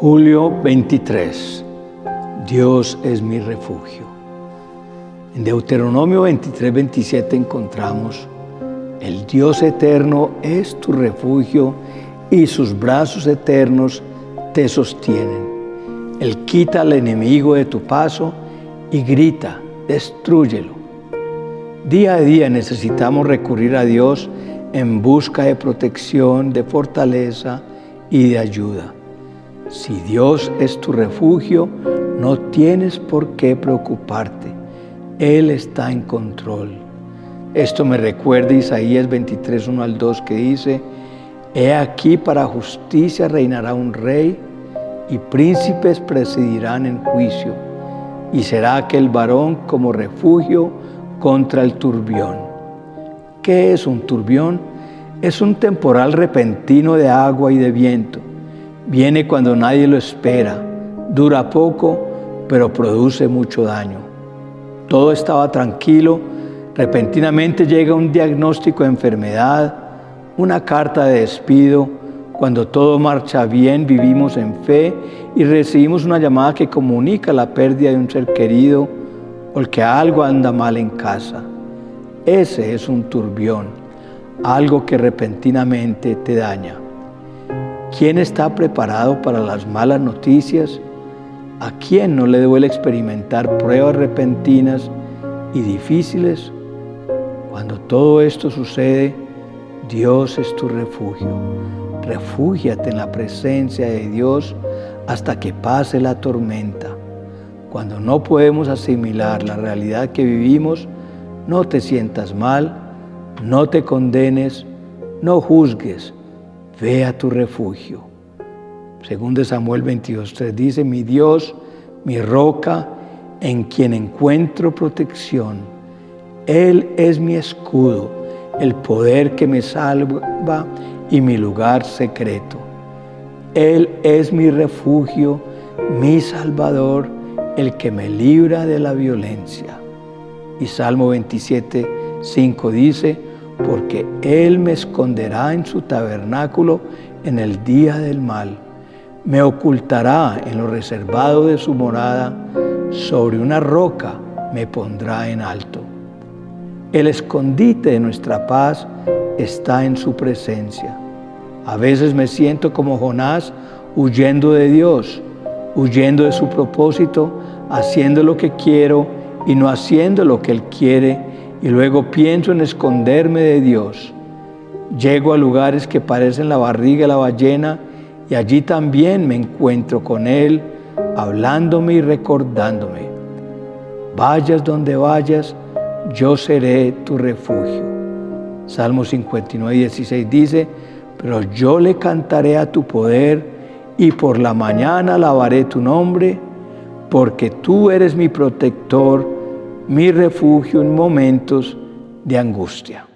Julio 23. Dios es mi refugio. En Deuteronomio 23, 27 encontramos, el Dios eterno es tu refugio y sus brazos eternos te sostienen. Él quita al enemigo de tu paso y grita, destruyelo. Día a día necesitamos recurrir a Dios en busca de protección, de fortaleza y de ayuda. Si Dios es tu refugio, no tienes por qué preocuparte. Él está en control. Esto me recuerda Isaías 23, 1 al 2 que dice, He aquí para justicia reinará un rey y príncipes presidirán en juicio, y será aquel varón como refugio contra el turbión. ¿Qué es un turbión? Es un temporal repentino de agua y de viento. Viene cuando nadie lo espera, dura poco, pero produce mucho daño. Todo estaba tranquilo, repentinamente llega un diagnóstico de enfermedad, una carta de despido, cuando todo marcha bien, vivimos en fe y recibimos una llamada que comunica la pérdida de un ser querido o que algo anda mal en casa. Ese es un turbión, algo que repentinamente te daña. ¿Quién está preparado para las malas noticias? ¿A quién no le duele experimentar pruebas repentinas y difíciles? Cuando todo esto sucede, Dios es tu refugio Refúgiate en la presencia de Dios hasta que pase la tormenta. Cuando no podemos asimilar la realidad que vivimos, no te sientas mal, no te condenes, no juzgues, ve a tu refugio. Según de Samuel 22.3 dice, mi Dios, mi roca, en quien encuentro protección. Él es mi escudo, el poder que me salva y mi lugar secreto. Él es mi refugio, mi salvador, el que me libra de la violencia. Y Salmo 27, 5 dice, porque Él me esconderá en su tabernáculo en el día del mal, me ocultará en lo reservado de su morada, sobre una roca me pondrá en alto. El escondite de nuestra paz está en su presencia. A veces me siento como Jonás huyendo de Dios, huyendo de su propósito, haciendo lo que quiero y no haciendo lo que Él quiere, y luego pienso en esconderme de Dios. Llego a lugares que parecen la barriga de la ballena y allí también me encuentro con Él, hablándome y recordándome. Vayas donde vayas, yo seré tu refugio. Salmo 59, 16 dice, pero yo le cantaré a tu poder y por la mañana alabaré tu nombre, porque tú eres mi protector, mi refugio en momentos de angustia.